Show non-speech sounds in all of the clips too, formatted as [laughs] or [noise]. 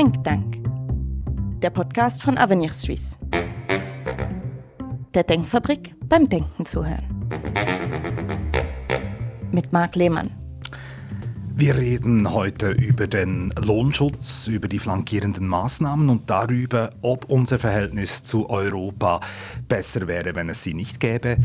Think Tank, der Podcast von Avenir Suisse. Der Denkfabrik beim Denken zuhören. Mit Marc Lehmann. Wir reden heute über den Lohnschutz, über die flankierenden Maßnahmen und darüber, ob unser Verhältnis zu Europa besser wäre, wenn es sie nicht gäbe.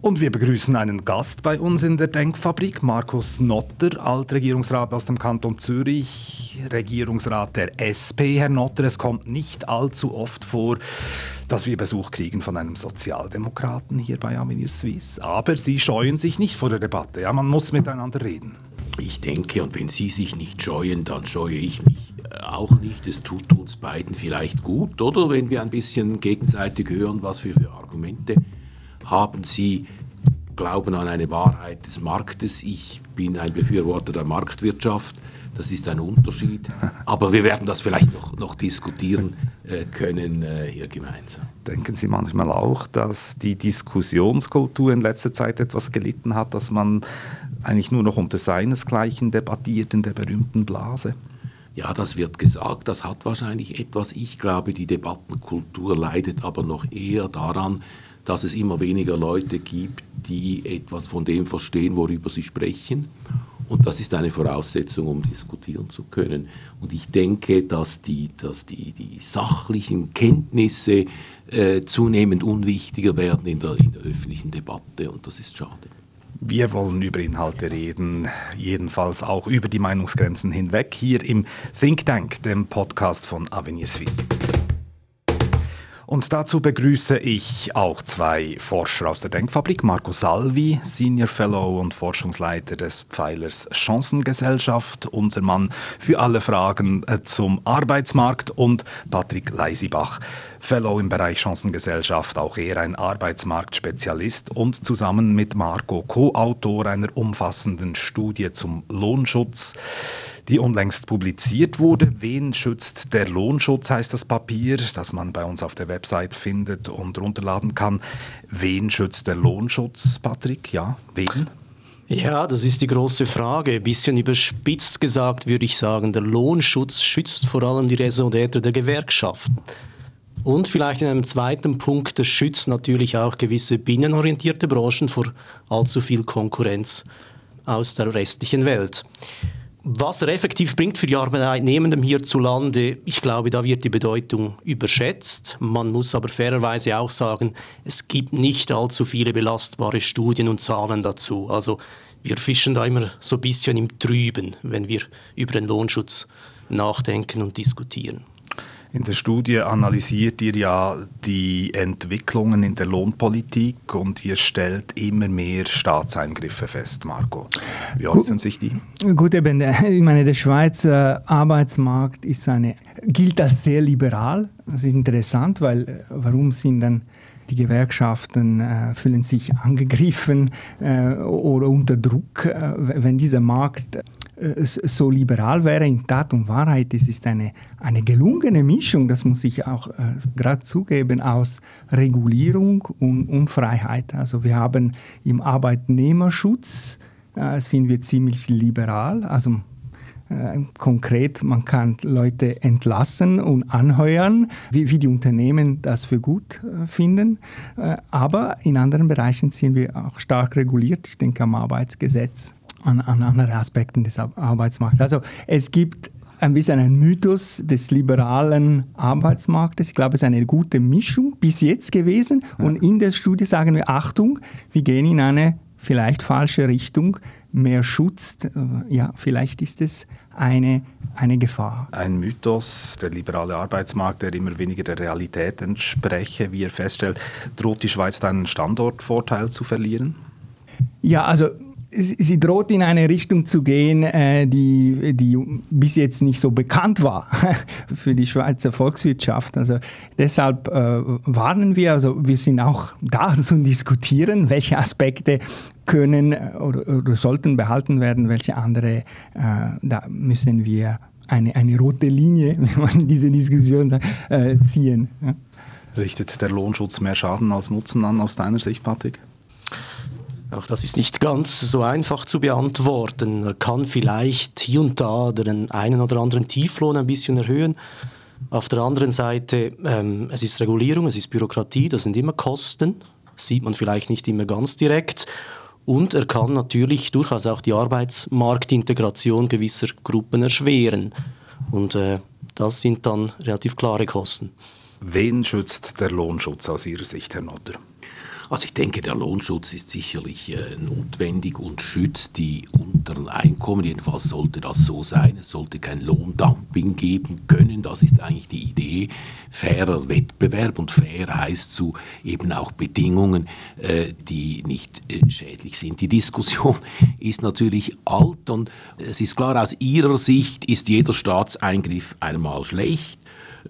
Und wir begrüßen einen Gast bei uns in der Denkfabrik, Markus Notter, Altregierungsrat aus dem Kanton Zürich, Regierungsrat der SP. Herr Notter, es kommt nicht allzu oft vor, dass wir Besuch kriegen von einem Sozialdemokraten hier bei Avenir Suisse. Aber Sie scheuen sich nicht vor der Debatte. Ja, man muss miteinander reden. Ich denke, und wenn Sie sich nicht scheuen, dann scheue ich mich äh, auch nicht. Es tut uns beiden vielleicht gut, oder? Wenn wir ein bisschen gegenseitig hören, was wir für Argumente haben Sie Glauben an eine Wahrheit des Marktes. Ich bin ein Befürworter der Marktwirtschaft. Das ist ein Unterschied. [laughs] Aber wir werden das vielleicht noch, noch diskutieren äh, können äh, hier gemeinsam. Denken Sie manchmal auch, dass die Diskussionskultur in letzter Zeit etwas gelitten hat, dass man eigentlich nur noch unter seinesgleichen debattiert in der berühmten Blase? Ja, das wird gesagt, das hat wahrscheinlich etwas. Ich glaube, die Debattenkultur leidet aber noch eher daran, dass es immer weniger Leute gibt, die etwas von dem verstehen, worüber sie sprechen. Und das ist eine Voraussetzung, um diskutieren zu können. Und ich denke, dass die, dass die, die sachlichen Kenntnisse äh, zunehmend unwichtiger werden in der, in der öffentlichen Debatte und das ist schade. Wir wollen über Inhalte reden, jedenfalls auch über die Meinungsgrenzen hinweg, hier im Think Tank, dem Podcast von Avenir Suisse. Und dazu begrüße ich auch zwei Forscher aus der Denkfabrik. Marco Salvi, Senior Fellow und Forschungsleiter des Pfeilers Chancengesellschaft, unser Mann für alle Fragen äh, zum Arbeitsmarkt. Und Patrick Leisibach, Fellow im Bereich Chancengesellschaft, auch er ein Arbeitsmarktspezialist und zusammen mit Marco Co-Autor einer umfassenden Studie zum Lohnschutz die unlängst publiziert wurde. Wen schützt der Lohnschutz, heißt das Papier, das man bei uns auf der Website findet und runterladen kann. Wen schützt der Lohnschutz, Patrick? Ja, wen? Ja, das ist die große Frage. Ein bisschen überspitzt gesagt würde ich sagen, der Lohnschutz schützt vor allem die Raison der Gewerkschaften. Und vielleicht in einem zweiten Punkt, der schützt natürlich auch gewisse binnenorientierte Branchen vor allzu viel Konkurrenz aus der restlichen Welt. Was er effektiv bringt für die Arbeitnehmenden hierzulande, ich glaube, da wird die Bedeutung überschätzt. Man muss aber fairerweise auch sagen, es gibt nicht allzu viele belastbare Studien und Zahlen dazu. Also wir fischen da immer so ein bisschen im Trüben, wenn wir über den Lohnschutz nachdenken und diskutieren. In der Studie analysiert ihr ja die Entwicklungen in der Lohnpolitik und ihr stellt immer mehr Staatseingriffe fest, Marco. Wie äußern sich die? Gut, eben, ich meine, der Schweizer Arbeitsmarkt ist eine, gilt als sehr liberal. Das ist interessant, weil äh, warum sind dann die Gewerkschaften äh, fühlen sich angegriffen äh, oder unter Druck, äh, wenn dieser Markt äh, so liberal wäre. In Tat und Wahrheit, es ist eine, eine gelungene Mischung, das muss ich auch äh, gerade zugeben, aus Regulierung und, und Freiheit. Also wir haben im Arbeitnehmerschutz äh, sind wir ziemlich liberal. Also äh, konkret, man kann Leute entlassen und anheuern, wie, wie die Unternehmen das für gut äh, finden. Äh, aber in anderen Bereichen sind wir auch stark reguliert. Ich denke am Arbeitsgesetz an, an andere Aspekten des Arbeitsmarkts. Also es gibt ein bisschen ein Mythos des liberalen Arbeitsmarktes. Ich glaube, es ist eine gute Mischung bis jetzt gewesen. Und in der Studie sagen wir, Achtung, wir gehen in eine vielleicht falsche Richtung. Mehr Schutz, äh, ja, vielleicht ist es eine, eine Gefahr. Ein Mythos, der liberale Arbeitsmarkt, der immer weniger der Realität entspreche, wie er feststellt. Droht die Schweiz da einen Standortvorteil zu verlieren? Ja, also sie droht in eine Richtung zu gehen, äh, die, die bis jetzt nicht so bekannt war [laughs] für die Schweizer Volkswirtschaft. Also deshalb äh, warnen wir, also wir sind auch da [laughs] zu diskutieren, welche Aspekte können oder, oder sollten behalten werden, welche andere, äh, da müssen wir eine, eine rote Linie, [laughs] wenn man diese Diskussion sagt, äh, ziehen. Richtet der Lohnschutz mehr Schaden als Nutzen an aus deiner Sicht, Patrick? Auch das ist nicht ganz so einfach zu beantworten. Er kann vielleicht hier und da den einen oder anderen Tieflohn ein bisschen erhöhen. Auf der anderen Seite, ähm, es ist Regulierung, es ist Bürokratie, das sind immer Kosten. Das sieht man vielleicht nicht immer ganz direkt. Und er kann natürlich durchaus auch die Arbeitsmarktintegration gewisser Gruppen erschweren. Und äh, das sind dann relativ klare Kosten. Wen schützt der Lohnschutz aus Ihrer Sicht, Herr Notter? Also ich denke, der Lohnschutz ist sicherlich äh, notwendig und schützt die unteren Einkommen. Jedenfalls sollte das so sein. Es sollte kein Lohndumping geben können. Das ist eigentlich die Idee. Fairer Wettbewerb und fair heißt zu eben auch Bedingungen, äh, die nicht äh, schädlich sind. Die Diskussion [laughs] ist natürlich alt und es ist klar, aus Ihrer Sicht ist jeder Staatseingriff einmal schlecht.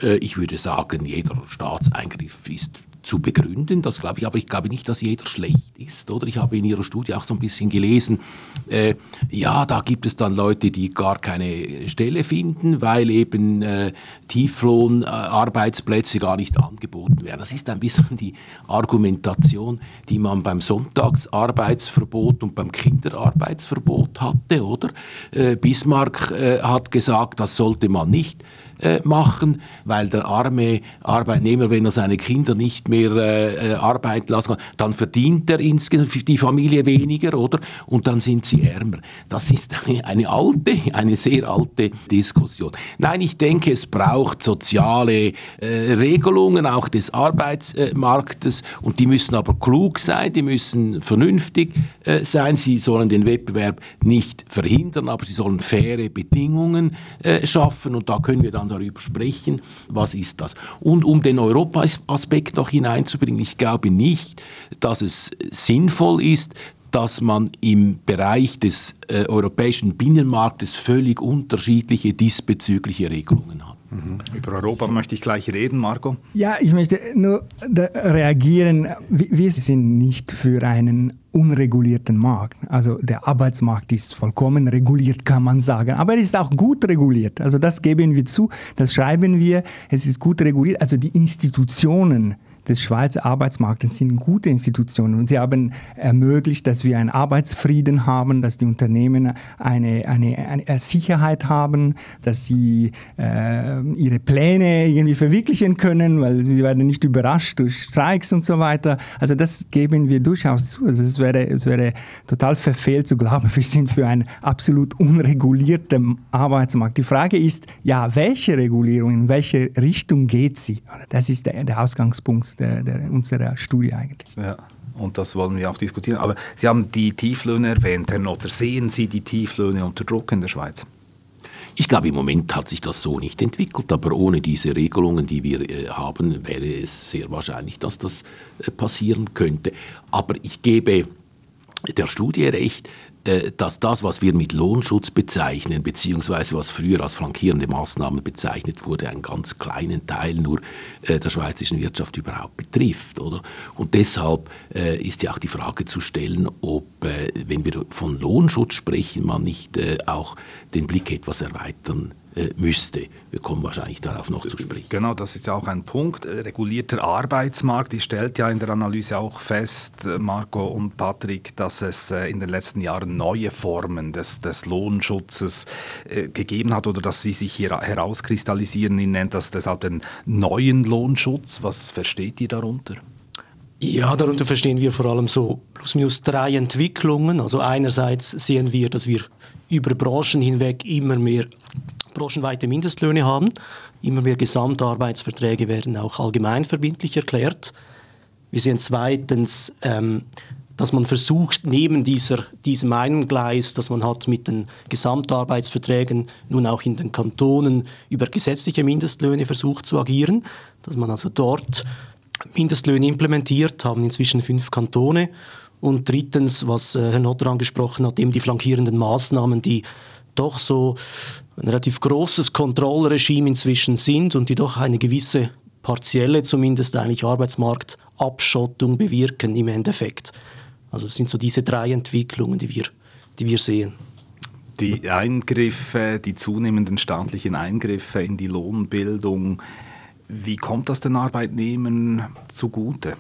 Äh, ich würde sagen, jeder Staatseingriff ist zu begründen. Das glaube ich, aber ich glaube nicht, dass jeder schlecht ist. Oder ich habe in Ihrer Studie auch so ein bisschen gelesen, äh, ja, da gibt es dann Leute, die gar keine Stelle finden, weil eben äh, Tieflohnarbeitsplätze gar nicht angeboten werden. Das ist ein bisschen die Argumentation, die man beim Sonntagsarbeitsverbot und beim Kinderarbeitsverbot hatte, oder? Äh, Bismarck äh, hat gesagt, das sollte man nicht äh, machen, weil der arme Arbeitnehmer, wenn er seine Kinder nicht mehr äh, äh arbeiten lassen kann, dann verdient er insgesamt die Familie weniger, oder? Und dann sind sie ärmer. Das ist [laughs] eine, alte, eine sehr alte Diskussion. Nein, ich denke, es braucht soziale äh, Regelungen auch des Arbeitsmarktes und die müssen aber klug sein, die müssen vernünftig äh, sein. Sie sollen den Wettbewerb nicht verhindern, aber sie sollen faire Bedingungen äh, schaffen und da können wir dann darüber sprechen, was ist das. Und um den Europa-Aspekt noch hineinzubringen, ich glaube nicht, dass es sinnvoll ist, dass man im Bereich des äh, europäischen Binnenmarktes völlig unterschiedliche diesbezügliche Regelungen hat. Über Europa möchte ich gleich reden, Marco. Ja, ich möchte nur reagieren. Wir sind nicht für einen unregulierten Markt. Also der Arbeitsmarkt ist vollkommen reguliert, kann man sagen. Aber er ist auch gut reguliert. Also das geben wir zu, das schreiben wir. Es ist gut reguliert. Also die Institutionen des Schweizer Arbeitsmarktes sind gute Institutionen und sie haben ermöglicht, dass wir einen Arbeitsfrieden haben, dass die Unternehmen eine, eine, eine Sicherheit haben, dass sie äh, ihre Pläne irgendwie verwirklichen können, weil sie werden nicht überrascht durch Streiks und so weiter. Also das geben wir durchaus zu. Also es wäre, es wäre total verfehlt zu glauben, [laughs] wir sind für einen absolut unregulierten Arbeitsmarkt. Die Frage ist, ja, welche Regulierung, in welche Richtung geht sie? Das ist der, der Ausgangspunkt der, der, unserer Studie eigentlich. Ja. Und das wollen wir auch diskutieren. Aber Sie haben die Tieflöhne erwähnt, Herr Notter. Sehen Sie die Tieflöhne unter Druck in der Schweiz? Ich glaube, im Moment hat sich das so nicht entwickelt, aber ohne diese Regelungen, die wir äh, haben, wäre es sehr wahrscheinlich, dass das äh, passieren könnte. Aber ich gebe der Studie recht, äh, dass das, was wir mit Lohnschutz bezeichnen, beziehungsweise was früher als flankierende Maßnahmen bezeichnet wurde, einen ganz kleinen Teil nur äh, der schweizerischen Wirtschaft überhaupt betrifft. Oder? Und deshalb äh, ist ja auch die Frage zu stellen, ob, wenn wir von Lohnschutz sprechen, man nicht auch den Blick etwas erweitern äh, müsste. Wir kommen wahrscheinlich darauf noch zu sprechen. Genau, das ist auch ein Punkt. Äh, regulierter Arbeitsmarkt, die stellt ja in der Analyse auch fest, äh, Marco und Patrick, dass es in den letzten Jahren neue Formen des, des Lohnschutzes gegeben hat oder dass sie sich hier herauskristallisieren. Ihnen nennt das deshalb den neuen Lohnschutz. Was versteht ihr darunter? Ja, darunter verstehen wir vor allem so plus minus drei Entwicklungen. Also einerseits sehen wir, dass wir über Branchen hinweg immer mehr branchenweite Mindestlöhne haben. Immer mehr Gesamtarbeitsverträge werden auch allgemeinverbindlich erklärt. Wir sehen zweitens, ähm, dass man versucht, neben dieser, diesem einen Gleis, das man hat mit den Gesamtarbeitsverträgen, nun auch in den Kantonen über gesetzliche Mindestlöhne versucht zu agieren, dass man also dort Mindestlöhne implementiert, haben inzwischen fünf Kantone. Und drittens, was äh, Herr Notter angesprochen hat, eben die flankierenden Maßnahmen, die doch so ein relativ großes Kontrollregime inzwischen sind und die doch eine gewisse partielle zumindest eigentlich Arbeitsmarktabschottung bewirken im Endeffekt. Also es sind so diese drei Entwicklungen, die wir, die wir sehen. Die Eingriffe, die zunehmenden staatlichen Eingriffe in die Lohnbildung, wie kommt das den Arbeitnehmern zugute?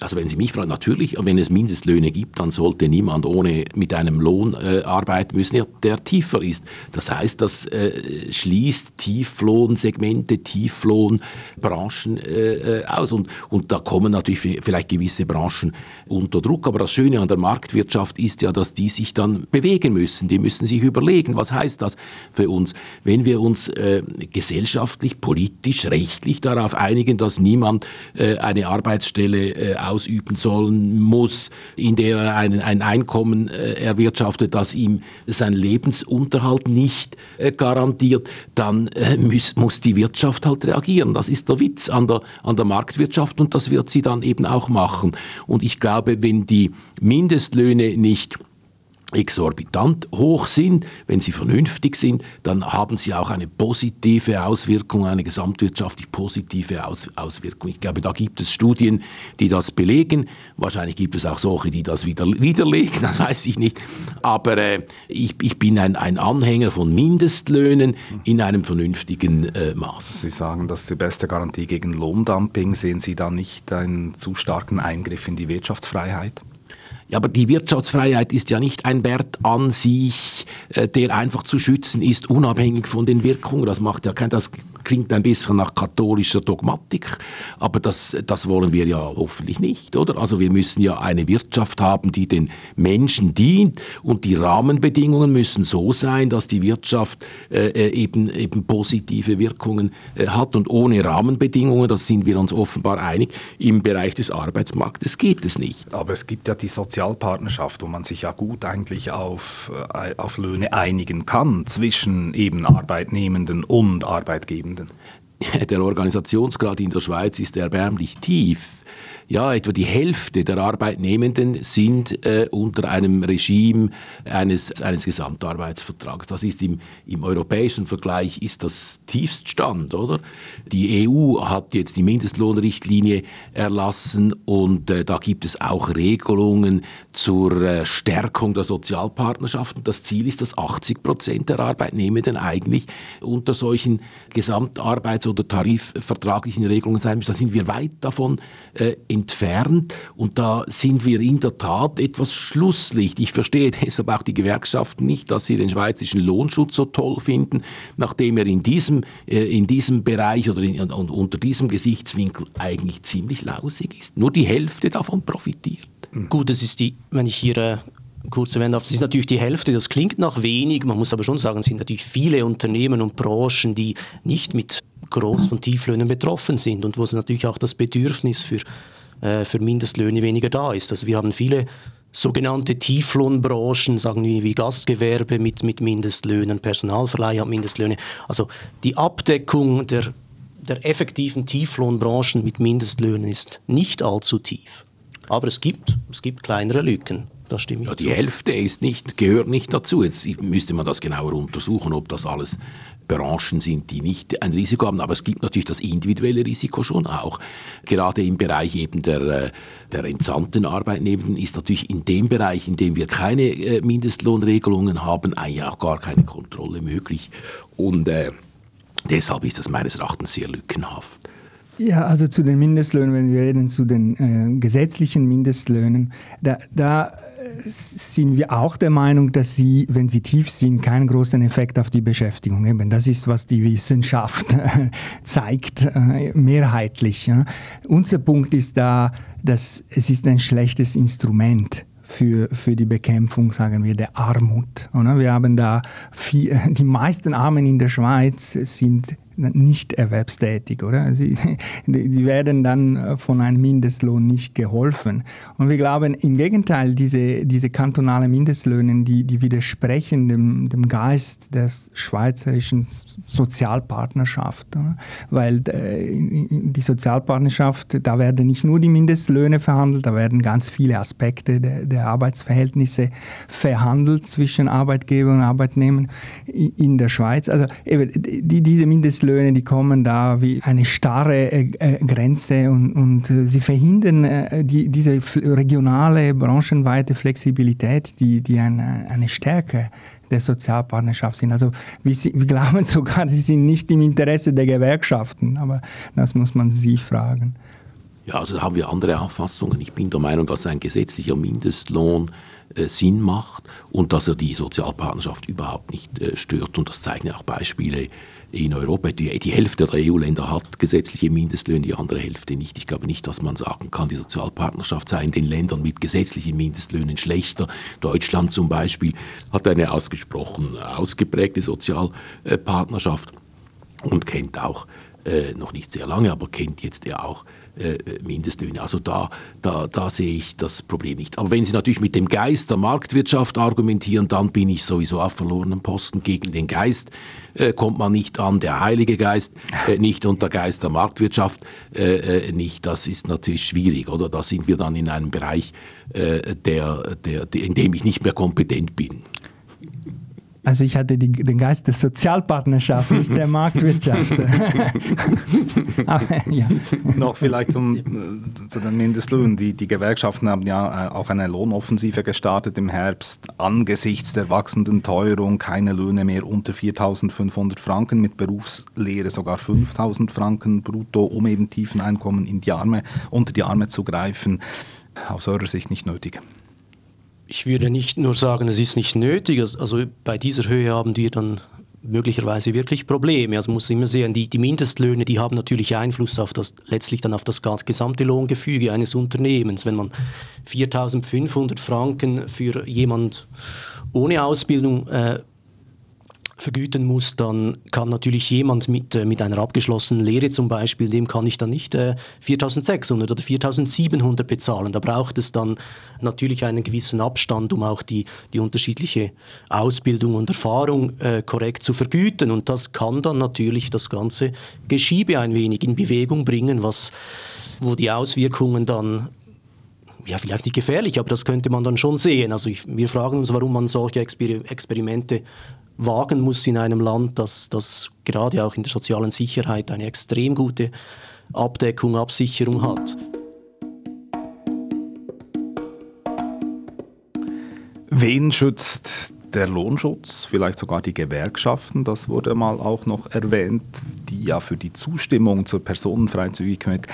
Also wenn Sie mich fragen, natürlich, wenn es Mindestlöhne gibt, dann sollte niemand ohne mit einem Lohn äh, arbeiten müssen, der tiefer ist. Das heißt, das äh, schließt Tieflohnsegmente, Tieflohnbranchen äh, äh, aus. Und, und da kommen natürlich vielleicht gewisse Branchen unter Druck. Aber das Schöne an der Marktwirtschaft ist ja, dass die sich dann bewegen müssen. Die müssen sich überlegen, was heißt das für uns, wenn wir uns äh, gesellschaftlich, politisch, rechtlich darauf einigen, dass niemand äh, eine Arbeitsstelle ausüben sollen muss, in der er ein, ein Einkommen äh, erwirtschaftet, das ihm seinen Lebensunterhalt nicht äh, garantiert, dann äh, muss, muss die Wirtschaft halt reagieren. Das ist der Witz an der, an der Marktwirtschaft und das wird sie dann eben auch machen. Und ich glaube, wenn die Mindestlöhne nicht exorbitant hoch sind, wenn sie vernünftig sind, dann haben sie auch eine positive Auswirkung, eine gesamtwirtschaftlich positive Aus Auswirkung. Ich glaube, da gibt es Studien, die das belegen. Wahrscheinlich gibt es auch solche, die das wieder widerlegen, [laughs] das weiß ich nicht. Aber äh, ich, ich, bin ein, ein, Anhänger von Mindestlöhnen in einem vernünftigen äh, Maß. Sie sagen, das ist die beste Garantie gegen Lohndumping. Sehen Sie da nicht einen zu starken Eingriff in die Wirtschaftsfreiheit? Ja, aber die Wirtschaftsfreiheit ist ja nicht ein Wert an sich, äh, der einfach zu schützen ist, unabhängig von den Wirkungen. Das macht ja kein, das klingt ein bisschen nach katholischer Dogmatik, aber das, das wollen wir ja hoffentlich nicht, oder? Also wir müssen ja eine Wirtschaft haben, die den Menschen dient und die Rahmenbedingungen müssen so sein, dass die Wirtschaft äh, äh eben, eben positive Wirkungen äh, hat und ohne Rahmenbedingungen, das sind wir uns offenbar einig, im Bereich des Arbeitsmarktes geht es nicht. Aber es gibt ja die Sozialpartnerschaft, wo man sich ja gut eigentlich auf, äh, auf Löhne einigen kann zwischen eben Arbeitnehmenden und Arbeitgebenden. Arbeitnehmenden. [laughs] Der Organisationsgrad in der Schweiz ist erbärmlich tief ja, etwa die Hälfte der Arbeitnehmenden sind äh, unter einem Regime eines, eines Gesamtarbeitsvertrags. Das ist im, im europäischen Vergleich ist das Tiefststand, oder? Die EU hat jetzt die Mindestlohnrichtlinie erlassen und äh, da gibt es auch Regelungen zur äh, Stärkung der Sozialpartnerschaften. Das Ziel ist, dass 80 Prozent der Arbeitnehmenden eigentlich unter solchen Gesamtarbeits- oder tarifvertraglichen Regelungen sein müssen. Da sind wir weit davon äh, entfernt und da sind wir in der Tat etwas Schlusslicht. Ich verstehe [laughs] deshalb auch die Gewerkschaften nicht, dass sie den schweizerischen Lohnschutz so toll finden, nachdem er in diesem, äh, in diesem Bereich oder in, unter diesem Gesichtswinkel eigentlich ziemlich lausig ist. Nur die Hälfte davon profitiert. Gut, das ist die, wenn ich hier äh, kurz erwähnen darf, das ist natürlich die Hälfte, das klingt nach wenig, man muss aber schon sagen, es sind natürlich viele Unternehmen und Branchen, die nicht mit Groß- von Tieflöhnen betroffen sind und wo es natürlich auch das Bedürfnis für äh, für Mindestlöhne weniger da ist. Also wir haben viele sogenannte Tieflohnbranchen, sagen wir wie Gastgewerbe mit, mit Mindestlöhnen, Personalverleih hat Mindestlöhne. Also die Abdeckung der, der effektiven Tieflohnbranchen mit Mindestlöhnen ist nicht allzu tief. Aber es gibt, es gibt kleinere Lücken. Das stimmt ja, die zu. Hälfte ist nicht, gehört nicht dazu. Jetzt müsste man das genauer untersuchen, ob das alles Branchen sind, die nicht ein Risiko haben. Aber es gibt natürlich das individuelle Risiko schon auch. Gerade im Bereich eben der, äh, der entsandten Arbeitnehmer ist natürlich in dem Bereich, in dem wir keine äh, Mindestlohnregelungen haben, eigentlich auch gar keine Kontrolle möglich. Und äh, deshalb ist das meines Erachtens sehr lückenhaft. Ja, also zu den Mindestlöhnen, wenn wir reden zu den äh, gesetzlichen Mindestlöhnen, da, da sind wir auch der Meinung, dass sie, wenn sie tief sind, keinen großen Effekt auf die Beschäftigung haben. Das ist, was die Wissenschaft zeigt, äh, mehrheitlich. Unser Punkt ist da, dass es ist ein schlechtes Instrument für, für die Bekämpfung, sagen wir, der Armut. Wir haben da viel, die meisten Armen in der Schweiz sind nicht erwerbstätig, oder? [laughs] Sie, die werden dann von einem Mindestlohn nicht geholfen. Und wir glauben im Gegenteil, diese, diese kantonalen Mindestlöhne, die, die widersprechen dem, dem Geist der schweizerischen Sozialpartnerschaft. Oder? Weil äh, die Sozialpartnerschaft, da werden nicht nur die Mindestlöhne verhandelt, da werden ganz viele Aspekte der, der Arbeitsverhältnisse verhandelt zwischen Arbeitgeber und Arbeitnehmern in der Schweiz. Also eben, die, diese Mindestlöhne Mindestlöhne, die kommen da wie eine starre äh, äh Grenze und, und äh, sie verhindern die, diese regionale, branchenweite Flexibilität, die, die eine, eine Stärke der Sozialpartnerschaft sind. Also wir, wir, glauben [laughs] sogar, sie sind nicht im Interesse der Gewerkschaften, aber das muss man sie fragen. Ja, also da haben wir andere Auffassungen. Ich bin der Meinung, dass ein gesetzlicher Mindestlohn Sinn macht und dass er die Sozialpartnerschaft überhaupt nicht äh, stört. Und das zeigen auch Beispiele in Europa. Die, die Hälfte der EU-Länder hat gesetzliche Mindestlöhne, die andere Hälfte nicht. Ich glaube nicht, dass man sagen kann, die Sozialpartnerschaft sei in den Ländern mit gesetzlichen Mindestlöhnen schlechter. Deutschland zum Beispiel hat eine ausgesprochen ausgeprägte Sozialpartnerschaft und kennt auch äh, noch nicht sehr lange, aber kennt jetzt ja auch äh, Mindestlöhne. Also da, da, da sehe ich das Problem nicht. Aber wenn Sie natürlich mit dem Geist der Marktwirtschaft argumentieren, dann bin ich sowieso auf verlorenen Posten. Gegen den Geist äh, kommt man nicht an, der Heilige Geist äh, nicht und der Geist der Marktwirtschaft äh, äh, nicht. Das ist natürlich schwierig, oder? Da sind wir dann in einem Bereich, der, der, der, in dem ich nicht mehr kompetent bin. Also ich hatte die, den Geist der Sozialpartnerschaft, [laughs] nicht der Marktwirtschaft. [laughs] Aber, ja. Noch vielleicht zum, zu den Mindestlöhnen. Die, die Gewerkschaften haben ja äh, auch eine Lohnoffensive gestartet im Herbst. Angesichts der wachsenden Teuerung keine Löhne mehr unter 4.500 Franken, mit Berufslehre sogar 5.000 Franken brutto, um eben tiefen Einkommen in die Arme, unter die Arme zu greifen. Aus eurer Sicht nicht nötig. Ich würde nicht nur sagen, es ist nicht nötig. Also bei dieser Höhe haben die dann möglicherweise wirklich Probleme. Also muss immer sehen, die, die Mindestlöhne, die haben natürlich Einfluss auf das, letztlich dann auf das gesamte Lohngefüge eines Unternehmens. Wenn man 4.500 Franken für jemand ohne Ausbildung äh, vergüten muss, dann kann natürlich jemand mit, äh, mit einer abgeschlossenen Lehre zum Beispiel, dem kann ich dann nicht äh, 4.600 oder 4.700 bezahlen. Da braucht es dann natürlich einen gewissen Abstand, um auch die, die unterschiedliche Ausbildung und Erfahrung äh, korrekt zu vergüten. Und das kann dann natürlich das ganze Geschiebe ein wenig in Bewegung bringen, was, wo die Auswirkungen dann ja, vielleicht nicht gefährlich, aber das könnte man dann schon sehen. Also ich, wir fragen uns, warum man solche Exper Experimente wagen muss in einem Land, das, das gerade auch in der sozialen Sicherheit eine extrem gute Abdeckung, Absicherung hat. Wen schützt der Lohnschutz, vielleicht sogar die Gewerkschaften, das wurde mal auch noch erwähnt, die ja für die Zustimmung zur Personenfreizügigkeit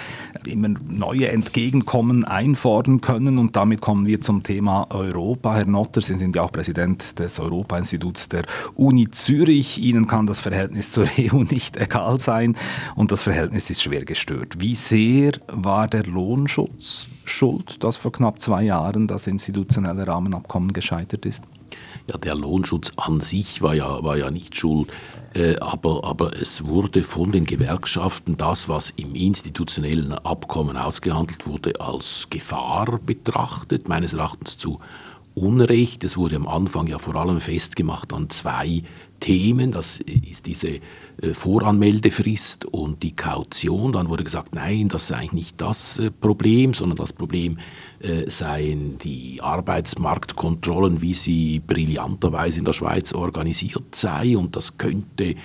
immer neue Entgegenkommen einfordern können. Und damit kommen wir zum Thema Europa. Herr Notter, Sie sind ja auch Präsident des Europa-Instituts der Uni Zürich. Ihnen kann das Verhältnis zur [laughs] EU nicht egal sein und das Verhältnis ist schwer gestört. Wie sehr war der Lohnschutz schuld, dass vor knapp zwei Jahren das institutionelle Rahmenabkommen gescheitert ist? Ja, der Lohnschutz an sich war ja, war ja nicht schuld, äh, aber, aber es wurde von den Gewerkschaften das, was im institutionellen Abkommen ausgehandelt wurde, als Gefahr betrachtet, meines Erachtens zu Unrecht. Es wurde am Anfang ja vor allem festgemacht an zwei Themen. Das ist diese Voranmeldefrist und die Kaution. Dann wurde gesagt, nein, das sei nicht das äh, Problem, sondern das Problem äh, seien die Arbeitsmarktkontrollen, wie sie brillanterweise in der Schweiz organisiert sei und das könnte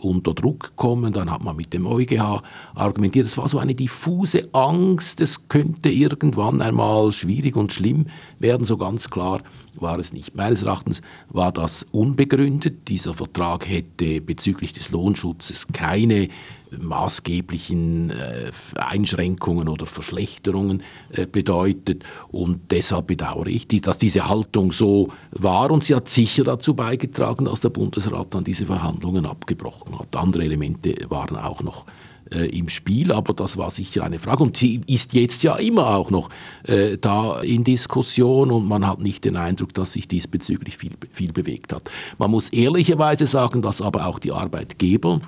unter Druck kommen. Dann hat man mit dem EuGH argumentiert, es war so eine diffuse Angst, es könnte irgendwann einmal schwierig und schlimm werden, so ganz klar war es nicht. Meines Erachtens war das unbegründet. Dieser Vertrag hätte bezüglich des Lohnschutzes keine maßgeblichen äh, Einschränkungen oder Verschlechterungen äh, bedeutet. Und deshalb bedauere ich, dass diese Haltung so war. Und sie hat sicher dazu beigetragen, dass der Bundesrat dann diese Verhandlungen abgebrochen hat. Andere Elemente waren auch noch äh, im Spiel, aber das war sicher eine Frage und sie ist jetzt ja immer auch noch äh, da in Diskussion und man hat nicht den Eindruck, dass sich diesbezüglich viel, viel bewegt hat. Man muss ehrlicherweise sagen, dass aber auch die Arbeitgeber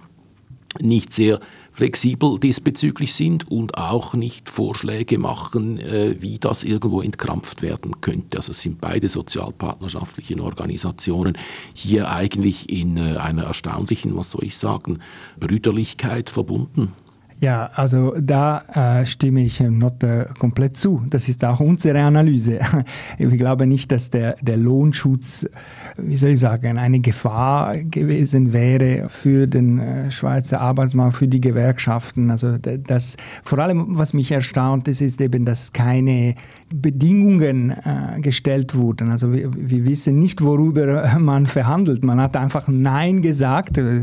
nicht sehr flexibel diesbezüglich sind und auch nicht Vorschläge machen, äh, wie das irgendwo entkrampft werden könnte. Also es sind beide sozialpartnerschaftlichen Organisationen hier eigentlich in äh, einer erstaunlichen, was soll ich sagen, Brüderlichkeit verbunden. Ja, also da äh, stimme ich Notte komplett zu. Das ist auch unsere Analyse. [laughs] Ich glaube nicht, dass der, der Lohnschutz, wie soll ich sagen, eine Gefahr gewesen wäre für den äh, Schweizer Arbeitsmarkt, für die Gewerkschaften. Also das, vor allem, was mich erstaunt ist, ist eben, dass keine Bedingungen äh, gestellt wurden. Also wir, wir, wissen nicht, worüber [laughs] man verhandelt. Man hat einfach Nein gesagt äh,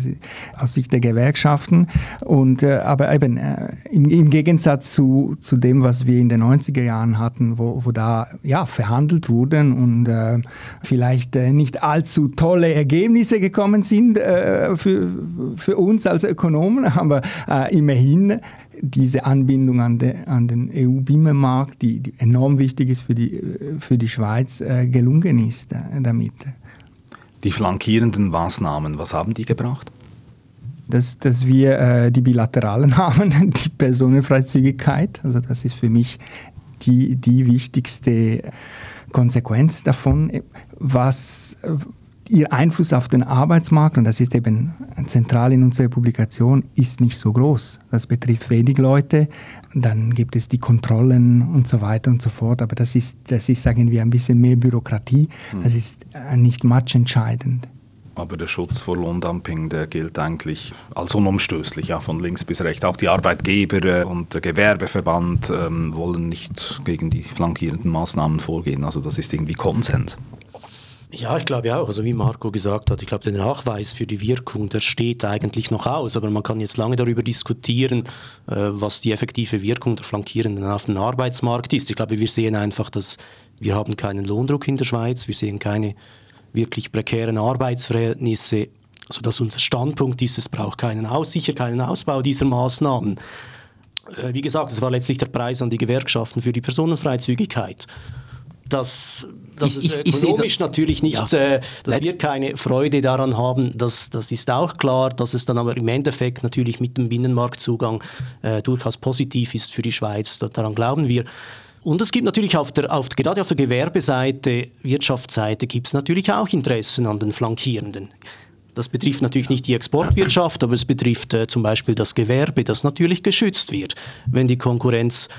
aus Sicht der Gewerkschaften. Und, äh, aber eben eben äh, im, im, Gegensatz zu, zu dem, was wir in den 90er Jahren hatten, wo, wo da ja, verhandelt wurden und äh, vielleicht äh, nicht allzu tolle Ergebnisse gekommen sind äh, für, für uns als Ökonomen, [laughs] aber äh, immerhin diese Anbindung an, de, an den EU-Binnenmarkt, die, die, enorm wichtig ist für die, für die Schweiz, äh, gelungen ist damit. Die flankierenden Maßnahmen, was haben die gebracht? Dass, dass wir äh, die bilateralen [laughs] haben, die Personenfreizügigkeit. Also das ist für mich die, die wichtigste Konsequenz davon, was ihr Einfluss auf den Arbeitsmarkt, und das ist eben zentral in unserer Publikation, ist nicht so groß. Das betrifft wenig Leute. Dann gibt es die Kontrollen und so weiter und so fort. Aber das ist, das ist sagen wir, ein bisschen mehr Bürokratie. Hm. Das ist äh, nicht much entscheidend. Aber der Schutz vor Lohndumping, der gilt eigentlich als unumstößlich, ja, von links bis rechts. Auch die Arbeitgeber äh, und der Gewerbeverband ähm, wollen nicht gegen die flankierenden Maßnahmen vorgehen. Also das ist irgendwie Konsens. Ja, ich glaube auch. Also wie Marco gesagt hat, ich glaube, der Nachweis für die Wirkung, der steht eigentlich noch aus. Aber man kann jetzt lange darüber diskutieren, äh, was die effektive Wirkung der Flankierenden auf dem Arbeitsmarkt ist. Ich glaube, wir sehen einfach, dass wir haben keinen Lohndruck in der Schweiz, wir sehen keine wirklich prekären Arbeitsverhältnisse, sodass unser Standpunkt ist, es braucht keinen Aus, sicher keinen Ausbau dieser Maßnahmen. Äh, wie gesagt, es war letztlich der Preis an die Gewerkschaften für die Personenfreizügigkeit. Das, das ich, ist ich, ökonomisch ich natürlich nicht, ja. äh, dass wir keine Freude daran haben, das, das ist auch klar, dass es dann aber im Endeffekt natürlich mit dem Binnenmarktzugang äh, durchaus positiv ist für die Schweiz, daran glauben wir. Und es gibt natürlich auf der, auf, gerade auf der Gewerbeseite, Wirtschaftsseite, gibt es natürlich auch Interessen an den Flankierenden. Das betrifft natürlich nicht die Exportwirtschaft, aber es betrifft äh, zum Beispiel das Gewerbe, das natürlich geschützt wird, wenn die Konkurrenz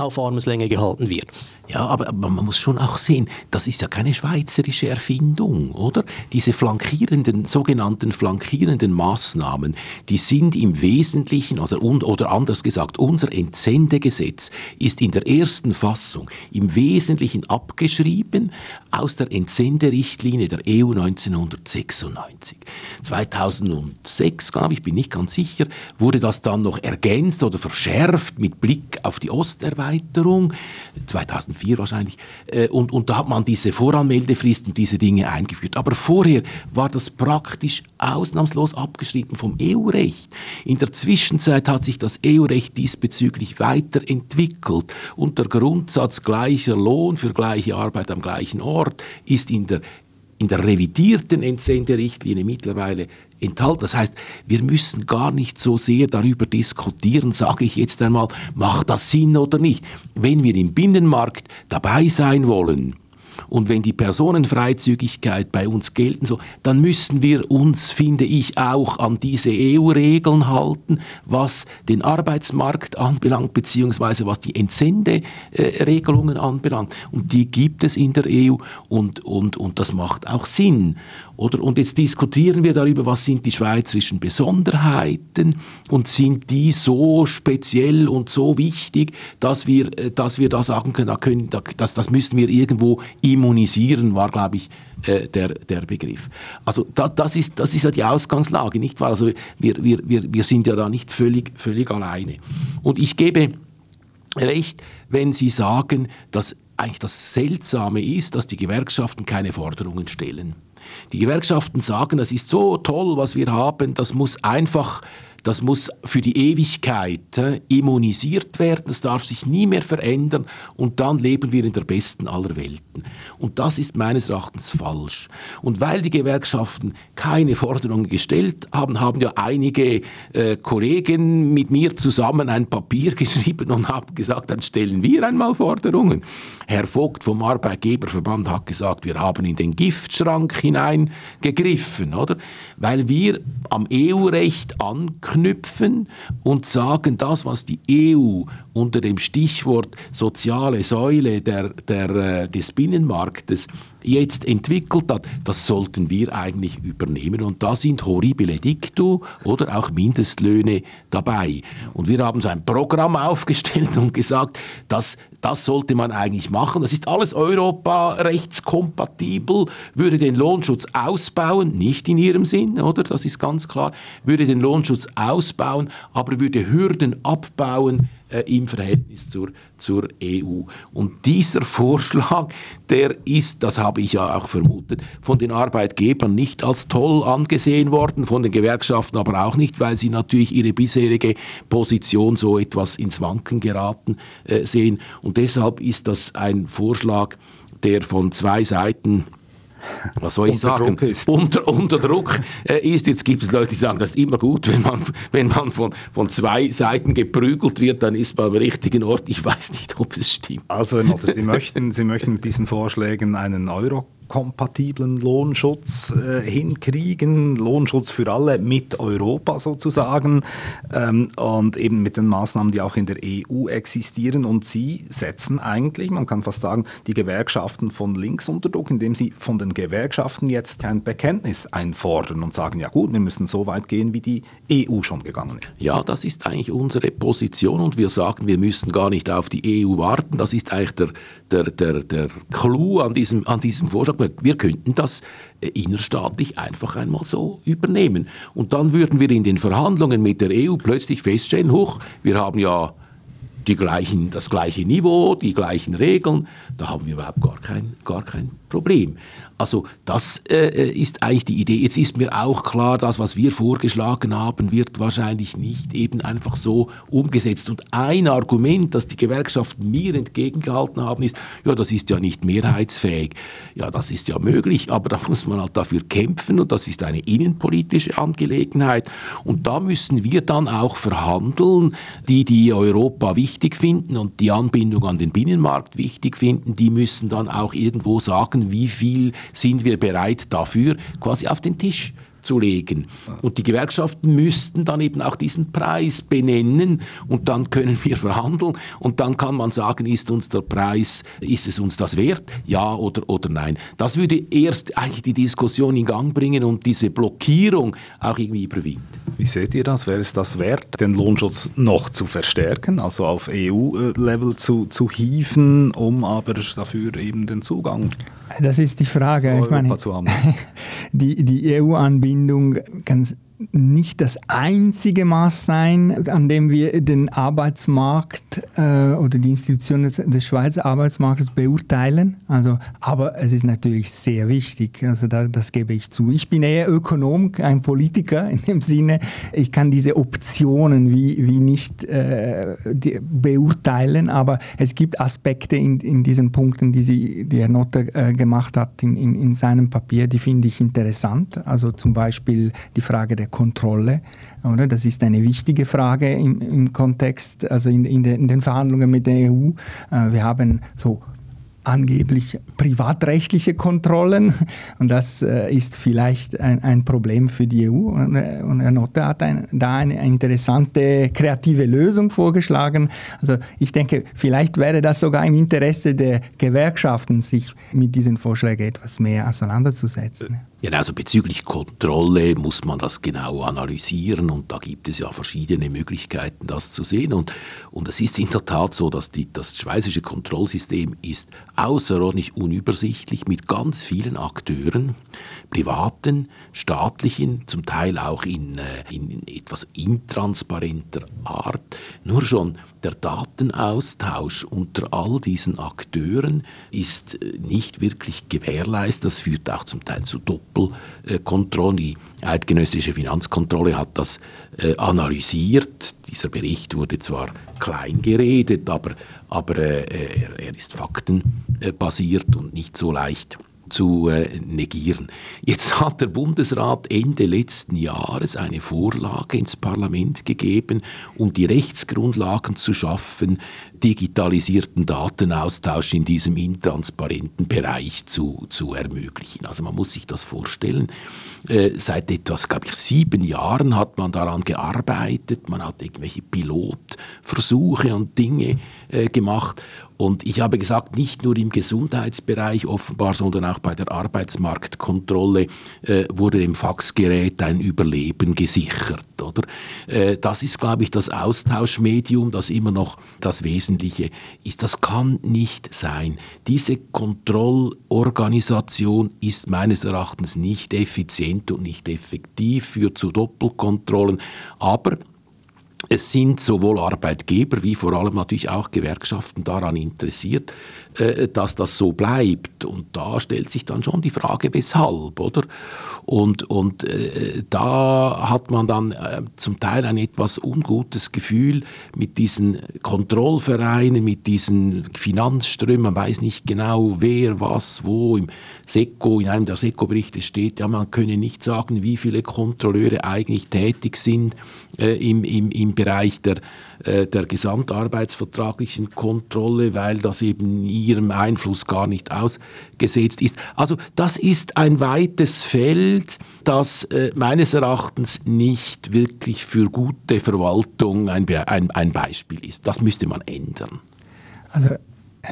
auf Armeslänge gehalten wird. Ja, aber, aber, man muss schon auch sehen, das ist ja keine schweizerische Erfindung, oder? Diese flankierenden, sogenannten flankierenden Maßnahmen, die sind im Wesentlichen, also, oder anders gesagt, unser Entsendegesetz ist in der ersten Fassung im Wesentlichen abgeschrieben aus der Entsenderichtlinie der EU 1996. 2006, glaube ich, bin nicht ganz sicher, wurde das dann noch ergänzt oder verschärft mit Blick auf die Osterweiterung. 2004 2004 wahrscheinlich. Äh, und, und da hat man diese Voranmeldefrist und diese Dinge eingeführt. Aber vorher war das praktisch ausnahmslos abgeschrieben vom EU-Recht. In der Zwischenzeit hat sich das EU-Recht diesbezüglich weiterentwickelt und der Grundsatz gleicher Lohn für gleiche Arbeit am gleichen Ort ist in der in der revidierten Entsenderichtlinie mittlerweile enthalten. Das heißt, wir müssen gar nicht so sehr darüber diskutieren, sage ich jetzt einmal, macht das Sinn oder nicht. Wenn wir im Binnenmarkt dabei sein wollen, und wenn die Personenfreizügigkeit bei uns gelten soll, dann müssen wir uns, finde ich, auch an diese EU-Regeln halten, was den Arbeitsmarkt anbelangt, beziehungsweise was die Entsenderegelungen anbelangt. Und die gibt es in der EU und, und, und das macht auch Sinn. Oder? Und jetzt diskutieren wir darüber, was sind die schweizerischen Besonderheiten und sind die so speziell und so wichtig, dass wir, äh, dass wir da sagen können, da können das, das müssen wir irgendwo immunisieren, war, glaube ich, äh, der, der Begriff. Also da, das, ist, das ist ja die Ausgangslage, nicht wahr? Also wir, wir, wir, wir sind ja da nicht völlig, völlig alleine. Und ich gebe recht, wenn Sie sagen, dass eigentlich das Seltsame ist, dass die Gewerkschaften keine Forderungen stellen. Die Gewerkschaften sagen, das ist so toll, was wir haben, das muss einfach das muss für die Ewigkeit immunisiert werden, das darf sich nie mehr verändern und dann leben wir in der besten aller Welten. Und das ist meines Erachtens falsch. Und weil die Gewerkschaften keine Forderungen gestellt haben, haben ja einige äh, Kollegen mit mir zusammen ein Papier [laughs] geschrieben und haben gesagt, dann stellen wir einmal Forderungen. Herr Vogt vom Arbeitgeberverband hat gesagt, wir haben in den Giftschrank hineingegriffen, oder? Weil wir am EU-Recht anknüpfen anknüpfen und sagen, das, was die EU unter dem Stichwort soziale Säule der, der, äh, des Binnenmarktes jetzt entwickelt hat, das sollten wir eigentlich übernehmen. Und da sind horribile dictu oder auch Mindestlöhne dabei. Und wir haben so ein Programm aufgestellt und gesagt, das, das sollte man eigentlich machen. Das ist alles europarechtskompatibel, würde den Lohnschutz ausbauen, nicht in ihrem Sinn, oder? Das ist ganz klar, würde den Lohnschutz ausbauen, aber würde Hürden abbauen, äh, im Verhältnis zur, zur EU. Und dieser Vorschlag, der ist, das habe ich ja auch vermutet, von den Arbeitgebern nicht als toll angesehen worden, von den Gewerkschaften aber auch nicht, weil sie natürlich ihre bisherige Position so etwas ins Wanken geraten äh, sehen. Und deshalb ist das ein Vorschlag, der von zwei Seiten was soll ich unter sagen. Unter, unter Druck äh, ist. Jetzt gibt es Leute, die sagen, das ist immer gut, [laughs] wenn man, wenn man von, von zwei Seiten geprügelt wird, dann ist man am richtigen Ort. Ich weiß nicht, ob es stimmt. Also, Sie möchten, Sie möchten mit diesen Vorschlägen einen Euro kompatiblen Lohnschutz äh, hinkriegen, Lohnschutz für alle mit Europa sozusagen ähm, und eben mit den Maßnahmen, die auch in der EU existieren. Und sie setzen eigentlich, man kann fast sagen, die Gewerkschaften von links unter Druck, indem sie von den Gewerkschaften jetzt kein Bekenntnis einfordern und sagen, ja gut, wir müssen so weit gehen, wie die EU schon gegangen ist. Ja, das ist eigentlich unsere Position und wir sagen, wir müssen gar nicht auf die EU warten. Das ist eigentlich der, der, der, der Clou an diesem, an diesem Vorschlag wir könnten das äh, innerstaatlich einfach einmal so übernehmen. Und dann würden wir in den Verhandlungen mit der EU plötzlich feststellen, hoch, wir haben ja die gleichen, das gleiche Niveau, die gleichen Regeln, da haben wir überhaupt gar kein, gar kein Problem. Also das äh, äh, ist eigentlich die Idee. Jetzt ist mir auch klar, das, was wir vorgeschlagen haben, wird wahrscheinlich nicht eben einfach so umgesetzt. Und ein Argument, das die Gewerkschaften mir entgegengehalten haben, ist, ja, das ist ja nicht mehrheitsfähig. Ja, das ist ja möglich, aber [laughs] da muss man halt dafür kämpfen und das ist eine innenpolitische Angelegenheit. Und da müssen wir dann auch verhandeln, die, die Europa wichtig finden und die Anbindung an den Binnenmarkt wichtig finden, die müssen dann auch irgendwo sagen, wie viel sind wir bereit dafür quasi auf den Tisch zu legen. Und die Gewerkschaften müssten dann eben auch diesen Preis benennen und dann können wir verhandeln und dann kann man sagen, ist uns der Preis, ist es uns das wert? Ja oder, oder nein. Das würde erst eigentlich die Diskussion in Gang bringen und diese Blockierung auch irgendwie überwinden. Wie seht ihr das? Wäre es das wert, den Lohnschutz noch zu verstärken, also auf EU-Level zu, zu hieven, um aber dafür eben den Zugang das ist die Frage. Ich meine, [laughs] die, die EU-Anbindung kann nicht das einzige Maß sein, an dem wir den Arbeitsmarkt äh, oder die Institutionen des, des, Schweizer Arbeitsmarktes beurteilen. Also, aber es ist natürlich sehr wichtig. Also da, das gebe ich zu. Ich bin eher Ökonom, ein Politiker in dem Sinne. Ich kann diese Optionen wie, wie nicht äh, die, beurteilen, aber es gibt Aspekte in, in diesen Punkten, die, sie, die Herr Notter äh, gemacht hat in, in, in seinem Papier, die finde ich interessant. Also zum Beispiel die Frage der Kontrolle. Oder? Das ist eine wichtige Frage im, im Kontext, also in, in, de, in, den Verhandlungen mit der EU. Äh, wir haben so angeblich privatrechtliche Kontrollen. Und das äh, ist vielleicht ein, ein, Problem für die EU. Und, äh, und Herr Notte hat ein, da eine, interessante kreative Lösung vorgeschlagen. Also ich denke, vielleicht wäre das sogar im Interesse der Gewerkschaften, sich mit diesen Vorschlägen etwas mehr auseinanderzusetzen. Ja, also bezüglich Kontrolle muss man das genau analysieren und da gibt es ja verschiedene Möglichkeiten, das zu sehen. Und, und es ist in der Tat so, dass die, das schweizerische Kontrollsystem ist außerordentlich unübersichtlich mit ganz vielen Akteuren, privaten, staatlichen, zum Teil auch in, äh, in etwas intransparenter Art. Nur schon der Datenaustausch unter all diesen Akteuren ist äh, nicht wirklich gewährleistet. Das führt auch zum Teil zu Doppelkontrollen. Die eidgenössische Finanzkontrolle hat das äh, analysiert. Dieser Bericht wurde zwar klein geredet, aber, aber äh, er, ist faktenbasiert und nicht so leicht zu äh, negieren. Jetzt hat der Bundesrat Ende letzten Jahres eine Vorlage ins Parlament gegeben, um die Rechtsgrundlagen zu schaffen, digitalisierten Datenaustausch in diesem intransparenten Bereich zu, zu ermöglichen. Also man muss sich das vorstellen. Äh, seit etwas, glaube ich, sieben Jahren hat man daran gearbeitet. Man hat irgendwelche Pilotversuche und Dinge äh, gemacht. Und ich habe gesagt, nicht nur im Gesundheitsbereich offenbar, sondern auch bei der Arbeitsmarktkontrolle äh, wurde dem Faxgerät ein Überleben gesichert. Oder? Äh, das ist, glaube ich, das Austauschmedium, das immer noch das Wesentliche ist. Das kann nicht sein. Diese Kontrollorganisation ist meines Erachtens nicht effizient und nicht effektiv, führt zu Doppelkontrollen. Aber es sind sowohl Arbeitgeber wie vor allem natürlich auch Gewerkschaften daran interessiert, dass das so bleibt. Und da stellt sich dann schon die Frage, weshalb, oder? Und, und äh, da hat man dann äh, zum Teil ein etwas ungutes Gefühl mit diesen Kontrollvereinen, mit diesen Finanzströmen. Man weiß nicht genau, wer, was, wo. Im SECO, in einem der SECO-Berichte steht, ja, man könne nicht sagen, wie viele Kontrolleure eigentlich tätig sind äh, im, im, im Bereich der äh, der gesamtarbeitsvertraglichen Kontrolle, weil das eben ihrem Einfluss gar nicht ausgesetzt ist. Also das ist ein weites Feld, das äh, meines Erachtens nicht wirklich für gute Verwaltung ein, ein, ein Beispiel ist. Das müsste man ändern. Also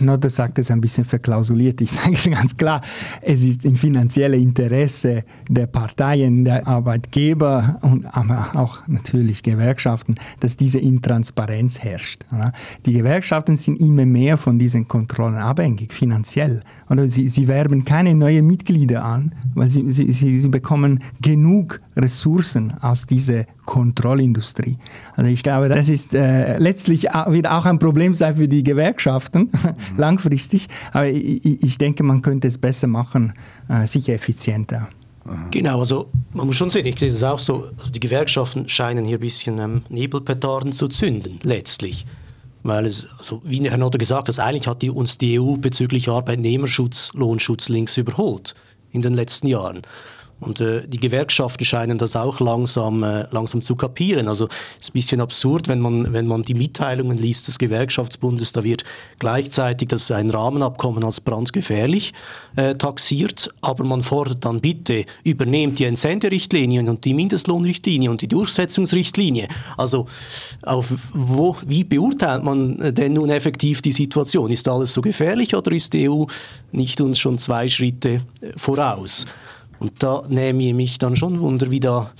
Notter sagt es ein bisschen verklausuliert. Ich sage es ganz klar. Es ist im finanziellen Interesse der Parteien, der Arbeitgeber und aber auch natürlich Gewerkschaften, dass diese Intransparenz herrscht. Die Gewerkschaften sind immer mehr von diesen Kontrollen abhängig, finanziell. Oder sie, sie werben keine neuen Mitglieder an, weil sie, sie, sie bekommen genug Ressourcen aus dieser Kontrollindustrie. Also ich glaube, das ist äh, letztlich wird auch ein Problem sein für die Gewerkschaften mhm. [laughs] langfristig. Aber ich, ich, denke, man könnte es besser machen, äh, sicher effizienter. Genau, also man muss schon sehen, ich sehe das auch so, also die Gewerkschaften scheinen hier ein bisschen ähm, Nebelpetarden zu zünden, letztlich. Weil es, also wie Herr Notter gesagt hat, eigentlich hat die, uns die EU bezüglich Arbeitnehmerschutz, Lohnschutz links überholt in den letzten Jahren. Und äh, die Gewerkschaften scheinen das auch langsam, äh, langsam zu kapieren. Also es ist ein bisschen absurd, wenn man, wenn man die Mitteilungen liest des Gewerkschaftsbundes, da wird gleichzeitig das ein Rahmenabkommen als brandgefährlich äh, taxiert, aber man fordert dann bitte, übernehmt die Entsenderichtlinien und die Mindestlohnrichtlinie und die Durchsetzungsrichtlinie. Also auf wo, wie beurteilt man denn nun effektiv die Situation? Ist alles so gefährlich oder ist die EU nicht uns schon zwei Schritte äh, voraus? Und da nehme ich mich dann schon Wunder, wie da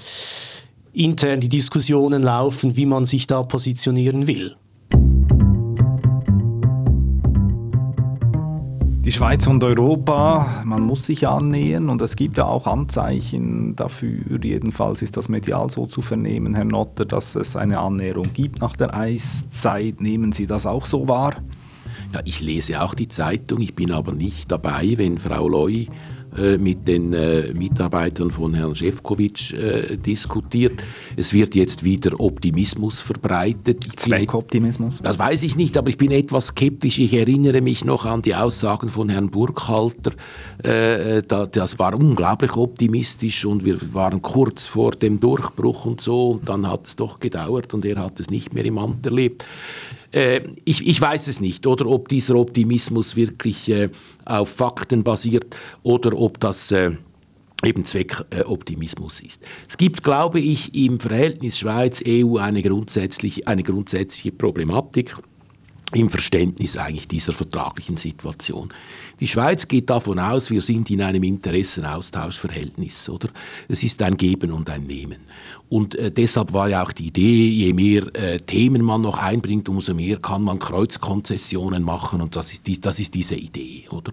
intern die Diskussionen laufen, wie man sich da positionieren will. Die Schweiz und Europa, man muss sich annähern und es gibt ja auch Anzeichen dafür, jedenfalls ist das medial so zu vernehmen, Herr Notter, dass es eine Annäherung gibt nach der Eiszeit. Nehmen Sie das auch so wahr? Ja, ich lese auch die Zeitung, ich bin aber nicht dabei, wenn Frau Loy mit den äh, Mitarbeitern von Herrn Schäfkowitsch äh, diskutiert. Es wird jetzt wieder Optimismus verbreitet. Zweckoptimismus? Das weiß ich nicht, aber ich bin etwas skeptisch. Ich erinnere mich noch an die Aussagen von Herrn Burkhalter. Äh, da, das war unglaublich optimistisch und wir waren kurz vor dem Durchbruch und so und dann hat es doch gedauert und er hat es nicht mehr im Amt erlebt. Äh, ich, ich, weiß es nicht, oder ob dieser Optimismus wirklich äh, auf Fakten basiert oder ob das äh, eben Zweckoptimismus ist. Es gibt, glaube ich, im Verhältnis Schweiz-EU eine grundsätzliche, eine grundsätzliche Problematik im Verständnis eigentlich dieser vertraglichen Situation. Die Schweiz geht davon aus, wir sind in einem Interessenaustauschverhältnis, oder? Es ist ein Geben und ein Nehmen. Und äh, deshalb war ja auch die Idee, je mehr äh, Themen man noch einbringt, umso mehr kann man Kreuzkonzessionen machen und das ist, die, das ist diese Idee, oder?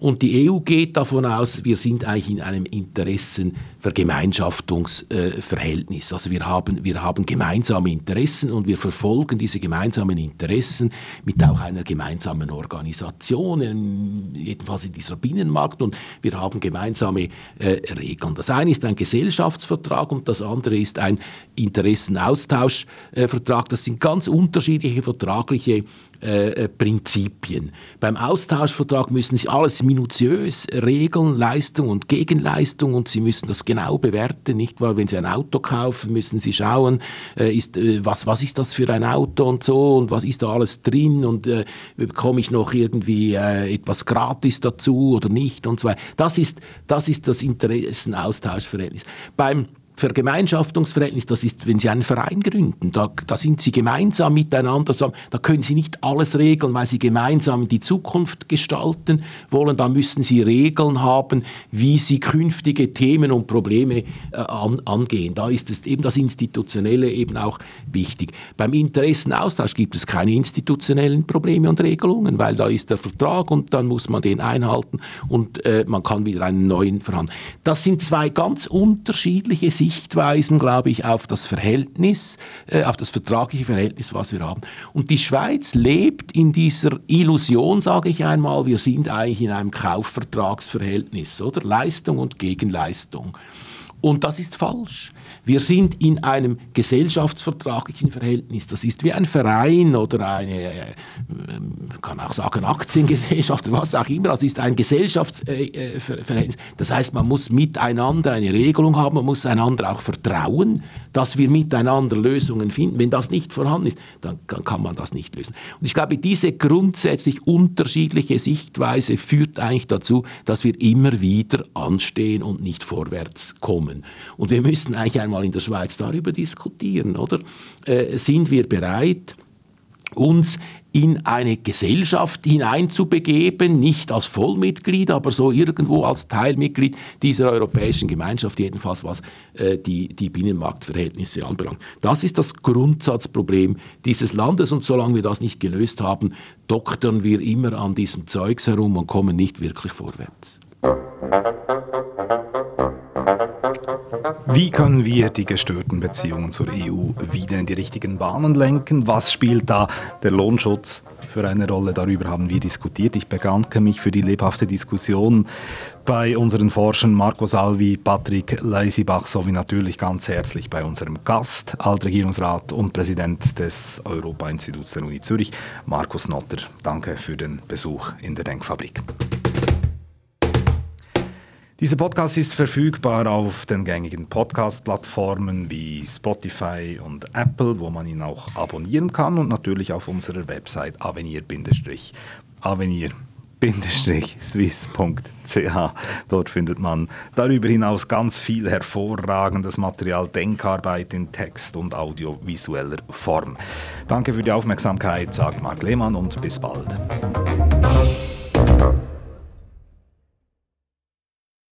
Und die EU geht davon aus, wir sind eigentlich in einem Interessenvergemeinschaftungsverhältnis. also wir haben, wir haben gemeinsame Interessen und wir verfolgen diese gemeinsamen Interessen mit auch einer gemeinsamen Organisation, jedenfalls in dieser Binnenmarkt. Und wir haben gemeinsame äh, Regeln. Das eine ist ein Gesellschaftsvertrag und das andere ist ein Interessenaustauschvertrag. das sind ganz unterschiedliche vertragliche äh, Prinzipien. Beim Austauschvertrag müssen Sie alles minutiös regeln, Leistung und Gegenleistung und Sie müssen das genau bewerten, nicht wahr? Wenn Sie ein Auto kaufen, müssen Sie schauen, äh, ist, äh, was, was ist das für ein Auto und so und was ist da alles drin und äh, bekomme ich noch irgendwie äh, etwas gratis dazu oder nicht und so weiter. Das ist das, ist das Interessenaustauschverhältnis. Beim Vergemeinschaftungsverhältnis, das ist, wenn Sie einen Verein gründen, da, da sind Sie gemeinsam miteinander zusammen, da können Sie nicht alles regeln, weil Sie gemeinsam die Zukunft gestalten wollen, da müssen Sie Regeln haben, wie Sie künftige Themen und Probleme äh, an, angehen. Da ist es eben das Institutionelle eben auch wichtig. Beim Interessenaustausch gibt es keine institutionellen Probleme und Regelungen, weil da ist der Vertrag und dann muss man den einhalten und äh, man kann wieder einen neuen verhandeln. Das sind zwei ganz unterschiedliche Sichtweisen Sichtweisen, glaube ich, auf das Verhältnis, äh, auf das vertragliche Verhältnis, was wir haben. Und die Schweiz lebt in dieser Illusion, sage ich einmal, wir sind eigentlich in einem Kaufvertragsverhältnis, oder? Leistung und Gegenleistung. Und das ist falsch. Wir sind in einem gesellschaftsvertraglichen Verhältnis. Das ist wie ein Verein oder eine, äh, man kann auch sagen Aktiengesellschaft, [laughs] was auch immer. Das ist ein Gesellschaftsverhältnis. Das heißt, man muss miteinander eine Regelung haben, man muss einander auch vertrauen, dass wir miteinander Lösungen finden. Wenn das nicht vorhanden ist, dann, dann kann man das nicht lösen. Und ich glaube, diese grundsätzlich unterschiedliche Sichtweise führt eigentlich dazu, dass wir immer wieder anstehen und nicht vorwärts kommen. Und wir müssen eigentlich einmal in der Schweiz darüber diskutieren, oder? Äh, sind wir bereit, uns in eine Gesellschaft hineinzubegeben, nicht als Vollmitglied, aber so irgendwo als Teilmitglied dieser europäischen Gemeinschaft, jedenfalls was äh, die, die Binnenmarktverhältnisse anbelangt. Das ist das Grundsatzproblem dieses Landes und solange wir das nicht gelöst haben, doktern wir immer an diesem Zeugs herum und kommen nicht wirklich vorwärts. Wie können wir die gestörten Beziehungen zur EU wieder in die richtigen Bahnen lenken? Was spielt da der Lohnschutz für eine Rolle? Darüber haben wir diskutiert. Ich bedanke mich für die lebhafte Diskussion bei unseren Forschern Marco Salvi, Patrick Leisibach sowie natürlich ganz herzlich bei unserem Gast, Altregierungsrat und Präsident des Europa-Instituts der Uni Zürich, Markus Notter. Danke für den Besuch in der Denkfabrik. Dieser Podcast ist verfügbar auf den gängigen Podcast-Plattformen wie Spotify und Apple, wo man ihn auch abonnieren kann und natürlich auf unserer Website avenir-avenir swiss.ch. Dort findet man darüber hinaus ganz viel hervorragendes Material, Denkarbeit in Text und audiovisueller Form. Danke für die Aufmerksamkeit, sagt Marc Lehmann und bis bald.